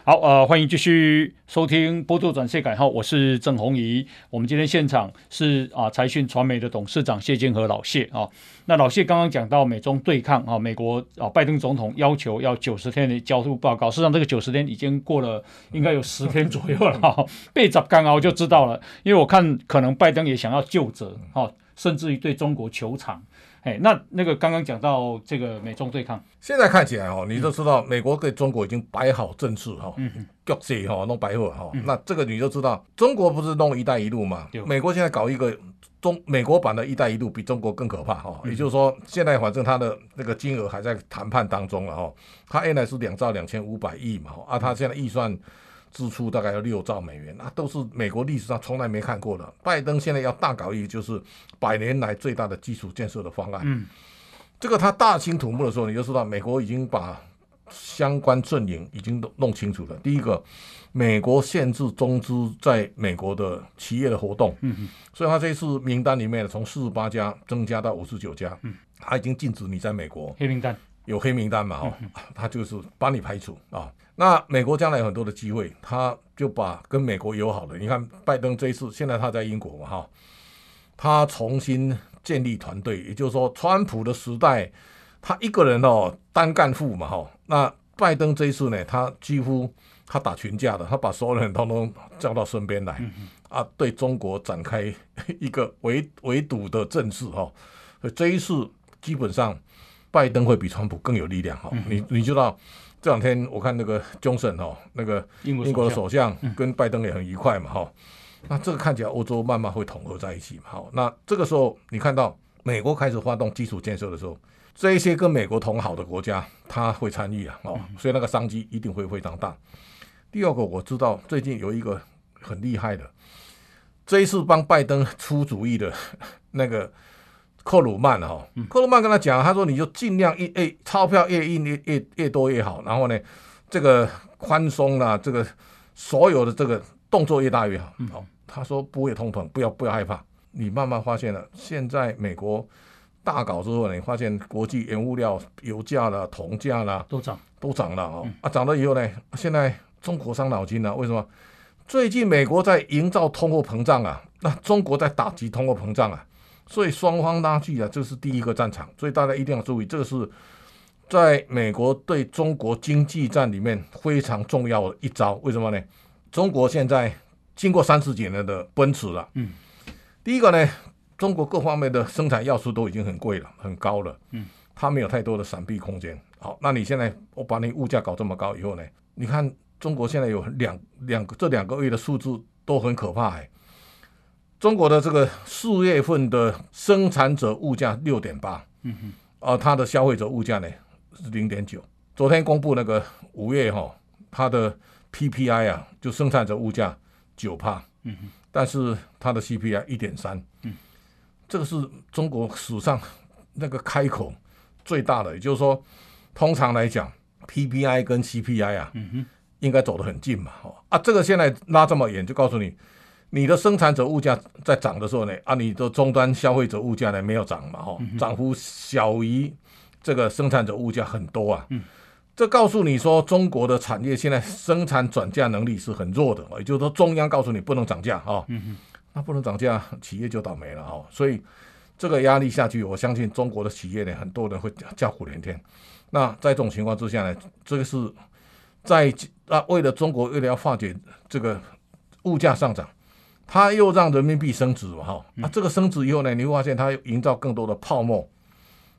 好，呃，欢迎继续收听《波多转世界》哈，我是郑弘仪。我们今天现场是啊，财讯传媒的董事长谢金河老谢啊。那老谢刚刚讲到美中对抗啊，美国啊，拜登总统要求要九十天的交出报告，实际上这个九十天已经过了，应该有十天左右了哈。被砸刚好就知道了，因为我看可能拜登也想要就责哈，甚至于对中国求偿。哎，那那个刚刚讲到这个美中对抗，现在看起来哦，你都知道美国对中国已经摆好阵势哈，局势哈弄摆好哈，那这个你就知道中国不是弄一带一路嘛？美国现在搞一个。中美国版的一带一路比中国更可怕哈，也就是说，现在反正它的那个金额还在谈判当中了哈。它原来是两兆两千五百亿嘛，啊，它现在预算支出大概要六兆美元，那都是美国历史上从来没看过的。拜登现在要大搞一个就是百年来最大的基础建设的方案，嗯，这个他大兴土木的时候，你就知道美国已经把相关阵营已经弄弄清楚了。第一个。美国限制中资在美国的企业的活动，嗯哼，所以他这次名单里面从四十八家增加到五十九家，嗯，他已经禁止你在美国黑名单，有黑名单嘛，哦，他就是把你排除啊。那美国将来有很多的机会，他就把跟美国友好的，你看拜登这一次，现在他在英国嘛，哈，他重新建立团队，也就是说，川普的时代，他一个人哦单干户嘛，哈，那拜登这一次呢，他几乎他打群架的，他把所有人通通叫到身边来，啊，对中国展开一个围围堵的阵势，哈，所以这一次基本上拜登会比川普更有力量，哈，你你知道。这两天我看那个 Johnson 哦，那个英国的首相跟拜登也很愉快嘛哈，那这个看起来欧洲慢慢会统合在一起嘛。好，那这个时候你看到美国开始发动基础建设的时候，这一些跟美国同好的国家他会参与啊哦，所以那个商机一定会非常大。第二个我知道最近有一个很厉害的，这一次帮拜登出主意的那个。克鲁曼哈，克鲁曼跟他讲，他说你就尽量印诶，钞票越印越越越多越好，然后呢，这个宽松啦，这个所有的这个动作越大越好。好，他说不会通膨，不要不要害怕。你慢慢发现了，现在美国大搞之后呢，你发现国际原物料、油价啦、铜价啦都涨，都涨了啊啊，涨了以后呢，现在中国伤脑筋了，为什么？最近美国在营造通货膨胀啊，那中国在打击通货膨胀啊。所以双方拉锯啊，这是第一个战场，所以大家一定要注意，这个是在美国对中国经济战里面非常重要的一招。为什么呢？中国现在经过三十几年的奔驰了，嗯，第一个呢，中国各方面的生产要素都已经很贵了，很高了，嗯，它没有太多的闪避空间。好，那你现在我把你物价搞这么高以后呢，你看中国现在有两两个这两个月的数字都很可怕哎。中国的这个四月份的生产者物价六点八，嗯哼，啊，它的消费者物价呢是零点九。昨天公布那个五月哈，它的 PPI 啊，就生产者物价九帕，嗯哼，但是它的 CPI 一点三，嗯，这个是中国史上那个开口最大的，也就是说，通常来讲，PPI 跟 CPI 啊，嗯哼，应该走得很近嘛，哦，啊，这个现在拉这么远，就告诉你。你的生产者物价在涨的时候呢，啊，你的终端消费者物价呢没有涨嘛，哈，涨幅小于这个生产者物价很多啊。这告诉你说，中国的产业现在生产转嫁能力是很弱的，也就是说，中央告诉你不能涨价啊，那不能涨价，企业就倒霉了哈。所以这个压力下去，我相信中国的企业呢，很多人会叫苦连天。那在这种情况之下呢，这个是在啊，为了中国为了要化解这个物价上涨。他又让人民币升值嘛，哈，那这个升值以后呢，你会发现它营造更多的泡沫，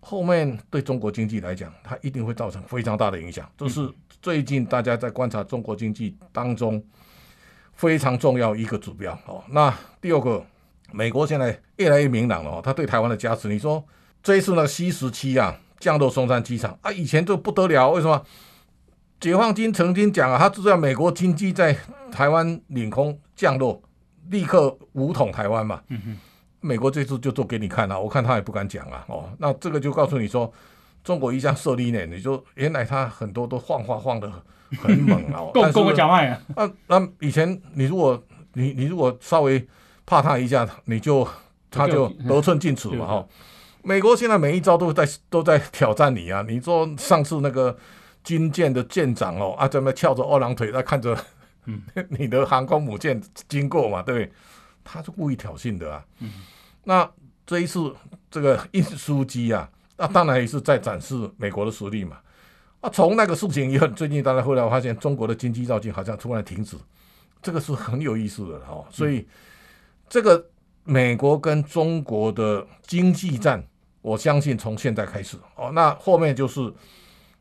后面对中国经济来讲，它一定会造成非常大的影响。这是最近大家在观察中国经济当中非常重要一个指标。哦，那第二个，美国现在越来越明朗了，哦，他对台湾的加持。你说这一次那个 C 十七啊降落松山机场啊，以前就不得了，为什么？解放军曾经讲啊，他知道美国军机在台湾领空降落。立刻武统台湾嘛，美国这次就做给你看了，我看他也不敢讲啊。哦，那这个就告诉你说，中国一向设立呢，你就原来他很多都晃晃晃的很猛啊。够够我讲话呀。那那以前你如果你你如果稍微怕他一下，你就他就得寸进尺嘛。哈，美国现在每一招都在都在挑战你啊。你说上次那个军舰的舰长哦啊，在那翘着二郎腿在看着。嗯，你的航空母舰经过嘛，对不对？他是故意挑衅的啊。嗯，那这一次这个运输机啊，那当然也是在展示美国的实力嘛。啊，从那个事情以后，最近大家后来发现中国的经济造进好像突然停止，这个是很有意思的哦。所以这个美国跟中国的经济战，我相信从现在开始哦，那后面就是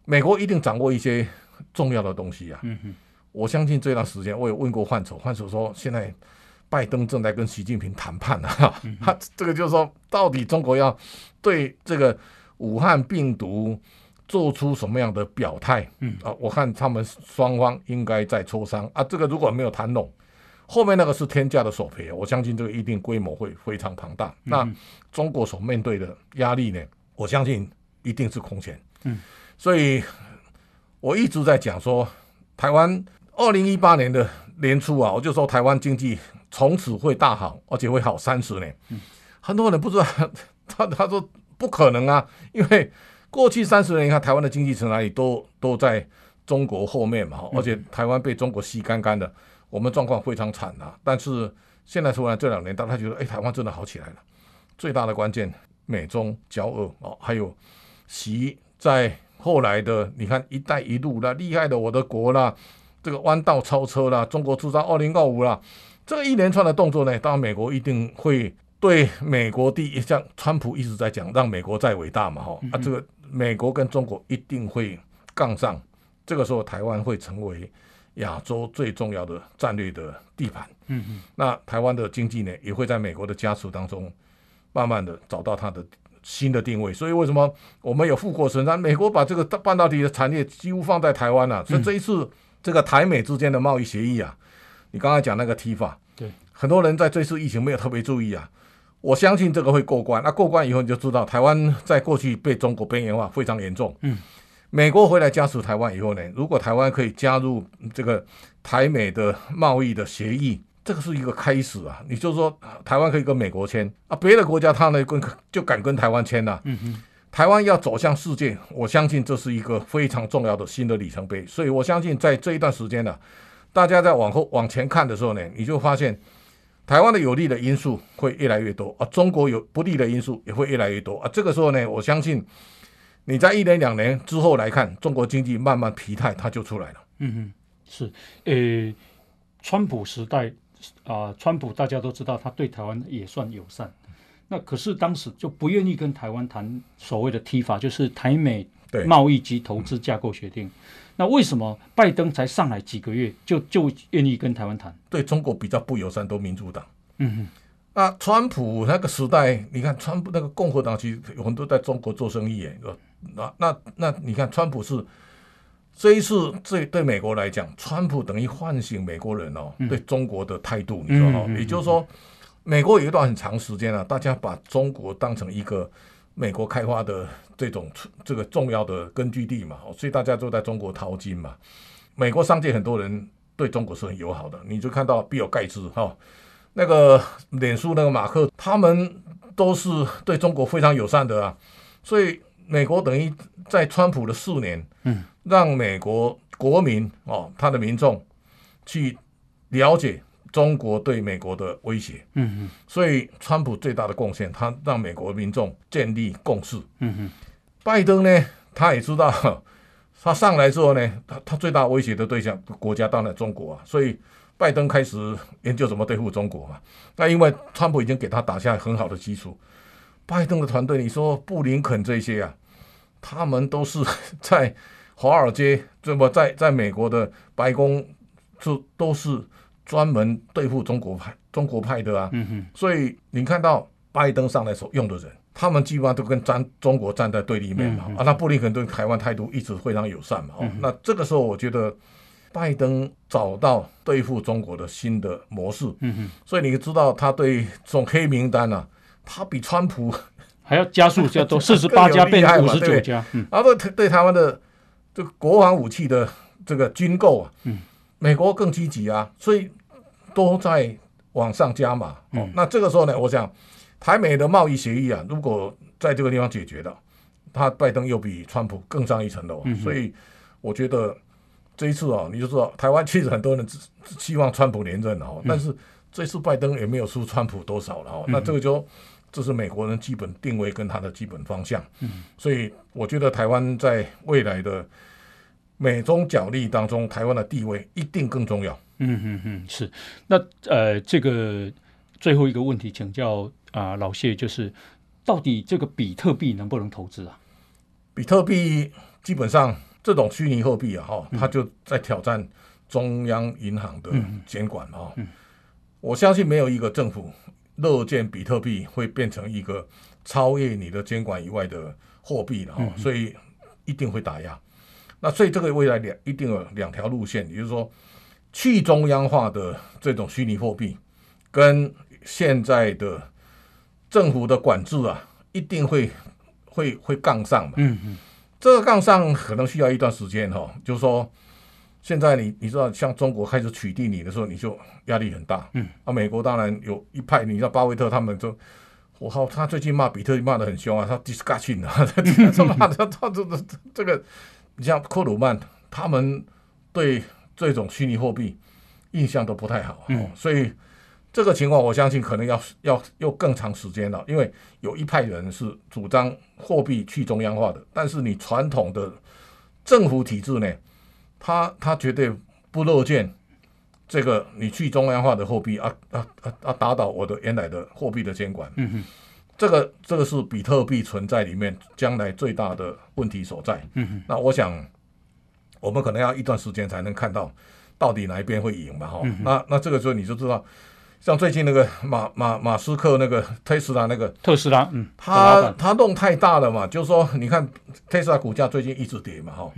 美国一定掌握一些重要的东西啊。嗯哼。我相信这段时间，我有问过范畴，范畴说现在拜登正在跟习近平谈判呢。他 这个就是说，到底中国要对这个武汉病毒做出什么样的表态？嗯啊，我看他们双方应该在磋商啊。这个如果没有谈拢，后面那个是天价的索赔，我相信这个一定规模会非常庞大。那中国所面对的压力呢？我相信一定是空前。嗯，所以我一直在讲说台湾。二零一八年的年初啊，我就说台湾经济从此会大好，而且会好三十年。很多人不知道，他他说不可能啊，因为过去三十年，你看台湾的经济从哪里都都在中国后面嘛，而且台湾被中国吸干干的，我们状况非常惨啊。但是现在突然这两年，大家觉得，哎，台湾真的好起来了。最大的关键，美中交恶哦，还有习在后来的，你看“一带一路”啦，厉害的我的国啦，这个弯道超车啦，中国制造二零二五啦，这个一连串的动作呢，当然美国一定会对美国第一，像川普一直在讲，让美国再伟大嘛，哈啊，这个。美国跟中国一定会杠上，这个时候台湾会成为亚洲最重要的战略的地盘。嗯嗯，那台湾的经济呢，也会在美国的加持当中，慢慢的找到它的新的定位。所以为什么我们有富国神山？美国把这个半导体的产业几乎放在台湾了，啊，所以这一次这个台美之间的贸易协议啊，你刚才讲那个 TIFA，对，很多人在这次疫情没有特别注意啊。我相信这个会过关。那过关以后，你就知道台湾在过去被中国边缘化非常严重。嗯，美国回来加持台湾以后呢，如果台湾可以加入这个台美的贸易的协议，这个是一个开始啊。你就说台湾可以跟美国签啊，别的国家他呢跟就敢跟台湾签了。嗯哼，台湾要走向世界，我相信这是一个非常重要的新的里程碑。所以我相信在这一段时间呢、大家在往后往前看的时候呢，你就发现。台湾的有利的因素会越来越多啊，中国有不利的因素也会越来越多啊。这个时候呢，我相信你在一年两年之后来看，中国经济慢慢疲态，它就出来了。嗯嗯，是，呃，川普时代啊、川普大家都知道，他对台湾也算友善。那可是当时就不愿意跟台湾谈所谓的 TIFA，就是台美贸易及投资架构协定。那为什么拜登才上来几个月就就愿意跟台湾谈？对中国比较不友善，都民主党。嗯哼。那川普那个时代，你看川普那个共和党其实有很多在中国做生意耶。那那那你看川普是这一次这对美国来讲，川普等于唤醒美国人哦对中国的态度，你知道吗？也就是说，美国有一段很长时间啊，大家把中国当成一个。美国开发的这种这个重要的根据地嘛，所以大家都在中国淘金嘛。美国商界很多人对中国是很友好的，你就看到比尔盖茨哈，那个脸书那个马克，他们都是对中国非常友善的啊。所以美国等于在川普的四年，嗯，让美国国民哦，他的民众去了解。中国对美国的威胁，嗯嗯，所以川普最大的贡献，他让美国民众建立共识，嗯嗯，拜登呢，他也知道，他上来之后呢，他他最大威胁的对象国家当然中国啊，所以拜登开始研究怎么对付中国嘛。那因为川普已经给他打下很好的基础，拜登的团队，你说布林肯这些啊，他们都是 在华尔街，这么在在美国的白宫，这都是。专门对付中国派、中国派的啊，嗯、哼所以你看到拜登上来所用的人，他们基本上都跟站中国站在对立面嘛。嗯、啊，那布林肯对台湾态度一直非常友善嘛。嗯、那这个时候，我觉得拜登找到对付中国的新的模式。嗯哼所以你知道他对这种黑名单啊，他比川普 还要加速，叫做 四十八家变五十九家。嗯、然后对对台湾的这个国防武器的这个军购啊，嗯。美国更积极啊，所以都在往上加码。哦，那这个时候呢，我想台美的贸易协议啊，如果在这个地方解决的，他拜登又比川普更上一层楼。嗯、所以我觉得这一次啊，你就说台湾其实很多人希望川普连任哦，但是这次拜登也没有输川普多少了哦。嗯、那这个就这是美国人基本定位跟他的基本方向。嗯、所以我觉得台湾在未来的。美中角力当中，台湾的地位一定更重要。嗯嗯嗯，是。那呃，这个最后一个问题，请教啊、呃，老谢，就是到底这个比特币能不能投资啊？比特币基本上这种虚拟货币啊，哈，它就在挑战中央银行的监管嘛。嗯嗯、我相信没有一个政府乐见比特币会变成一个超越你的监管以外的货币了，哈、嗯，所以一定会打压。那所以这个未来两一定有两条路线，也就是说，去中央化的这种虚拟货币，跟现在的政府的管制啊，一定会会会杠上嘛。嗯嗯，这个杠上可能需要一段时间哈、哦。就是说，现在你你知道，像中国开始取缔你的时候，你就压力很大。嗯，啊，美国当然有一派，你知道巴菲特他们就我靠，他最近骂比特币骂的很凶啊，他 discussion 啊，他骂的他这这这个，你像克鲁曼他们对这种虚拟货币印象都不太好，嗯，所以这个情况我相信可能要要要更长时间了，因为有一派人是主张货币去中央化的，但是你传统的政府体制呢，他他绝对不乐见。这个你去中央化的货币啊啊啊啊，打倒我的原来的货币的监管，嗯哼，这个这个是比特币存在里面将来最大的问题所在，嗯，那我想我们可能要一段时间才能看到到底哪一边会赢吧，哈、嗯，那那这个时候你就知道，像最近那个马马马斯克那个特斯拉那个特斯拉，嗯，他他弄太大了嘛，就是说你看特斯拉股价最近一直跌嘛，哈。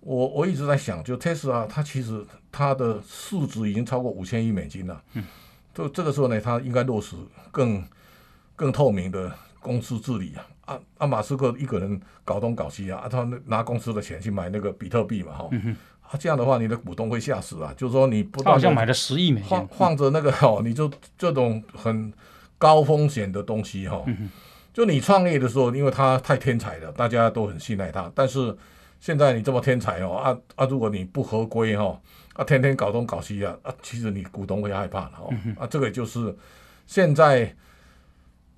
我我一直在想，就特斯拉，它其实它的市值已经超过五千亿美金了。嗯，就这个时候呢，它应该落实更更透明的公司治理啊。啊啊，马斯克一个人搞东搞西啊，他拿公司的钱去买那个比特币嘛，哈。嗯。啊，这样的话，你的股东会吓死啊。就是说，你不好像买了十亿美金，放放着那个哦，你就这种很高风险的东西哈。就你创业的时候，因为他太天才了，大家都很信赖他，但是。现在你这么天才哦啊啊！如果你不合规哈啊，天天搞东搞西啊啊，其实你股东会害怕了哦啊，这个就是现在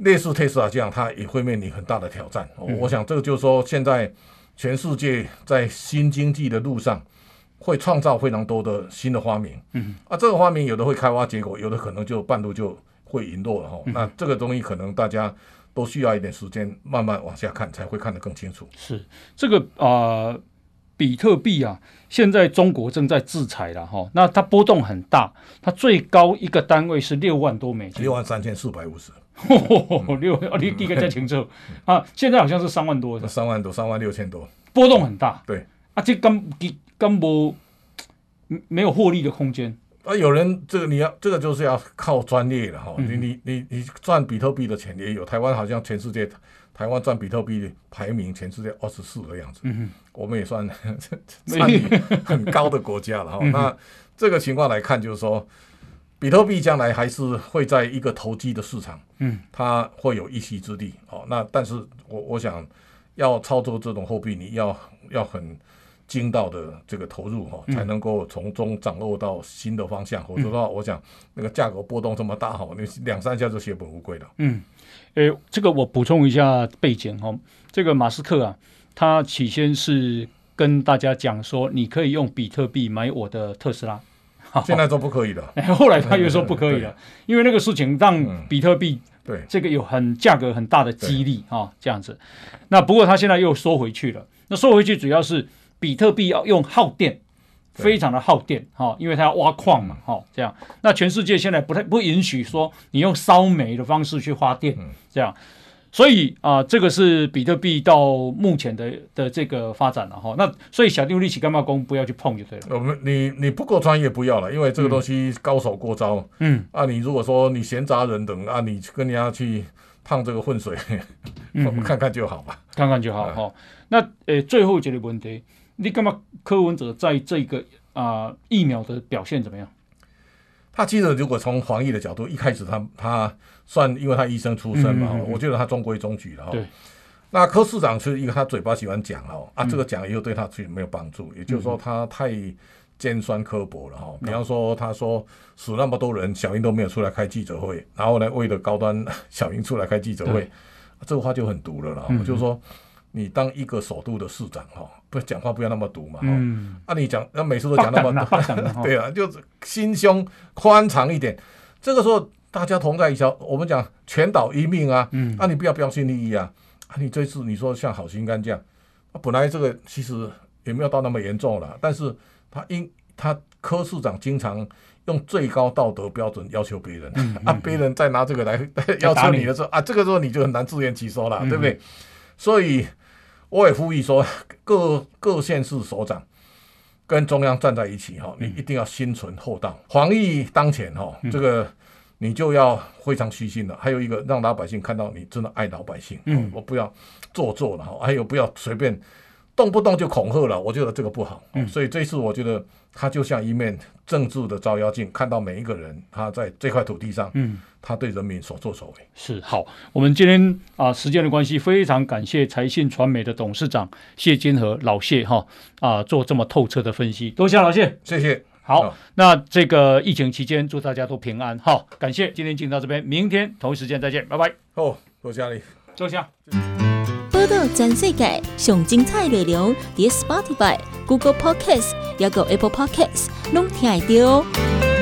类似特斯拉这样，它也会面临很大的挑战。我想这个就是说，现在全世界在新经济的路上会创造非常多的新的发明。嗯啊，这个发明有的会开花结果，有的可能就半路就会陨落了哈。那这个东西可能大家。都需要一点时间，慢慢往下看才会看得更清楚。是这个啊、呃，比特币啊，现在中国正在制裁了哈。那它波动很大，它最高一个单位是六万多美金，六万三千四百五十。六，你第一个再清楚啊？现在好像是三万多，三万多，三万六千多，波动很大。对。啊，这根根本没有获利的空间。啊，有人这个你要这个就是要靠专业了哈，你你你你赚比特币的钱也有，台湾好像全世界台湾赚比特币排名全世界二十四个样子，嗯、我们也算 算很高的国家了哈。那这个情况来看，就是说比特币将来还是会在一个投机的市场，嗯，它会有一席之地哦。那但是我我想要操作这种货币，你要要很。精到的这个投入哈，才能够从中掌握到新的方向。否则的话，我想那个价格波动这么大哈，你两三下就血本无归了。嗯，诶，这个我补充一下背景哈。这个马斯克啊，他起先是跟大家讲说，你可以用比特币买我的特斯拉，现在都不可以了。后来他又说不可以了，因为那个事情让比特币对这个有很价格很大的激励啊，这样子。那不过他现在又收回去了。那收回去主要是。比特币要用耗电，非常的耗电哈，因为它要挖矿嘛哈，这样。那全世界现在不太不允许说你用烧煤的方式去发电，这样。所以啊、呃，这个是比特币到目前的的这个发展了哈。那所以小弟力气干嘛工不要去碰就对了。我们你你不够专业不要了，因为这个东西高手过招。嗯。啊，你如果说你闲杂人等啊，你跟人家去趟这个浑水，我们 看看就好吧。看看就好哈。那呃，最后一个问题。你干嘛？柯文哲在这个啊、呃、疫苗的表现怎么样？他其实如果从防疫的角度，一开始他他算，因为他医生出身嘛，嗯嗯嗯，我觉得他中规中矩了哈。对。那柯市长是一个他嘴巴喜欢讲哦，啊，这个讲以后对他自己没有帮助，嗯、也就是说他太尖酸刻薄了哈。嗯、比方说他说死那么多人，小英都没有出来开记者会，然后呢为了高端 小英出来开记者会，对这个话就很毒了了。嗯嗯，就是说。你当一个首都的市长哈，不讲话不要那么毒嘛哈。嗯。啊，你讲那每次都讲那么多，对啊，就是心胸宽敞一点。这个时候大家同在一条，我们讲全岛一命啊。嗯。啊，你不要标新立异啊。啊，你这次你说像好心肝这样，啊，本来这个其实也没有到那么严重了，但是他因他柯市长经常用最高道德标准要求别人，嗯嗯、啊，别人再拿这个来 要求你的时候啊，这个时候你就很难自圆其说了，嗯、对不对？所以。我也呼吁说，各各县市首长跟中央站在一起哈，你一定要心存厚道。防疫当前哈，这个你就要非常虚心了。还有一个，让老百姓看到你真的爱老百姓。嗯，我不要做作了哈。还有不要随便动不动就恐吓了，我觉得这个不好。嗯，所以这次我觉得他就像一面政治的照妖镜，看到每一个人他在这块土地上，嗯，他对人民所作所为。是好，我们今天啊，时间的关系，非常感谢财信传媒的董事长谢金河老谢哈啊，做这么透彻的分析，多谢老谢，谢谢。好，哦、那这个疫情期间，祝大家都平安。好，感谢今天进到这边，明天同一时间再见，拜拜。哦，多谢你，坐下。报道全世界上精彩内容，伫 Spotify、Google Podcasts，还有 Apple Podcasts，拢听得到。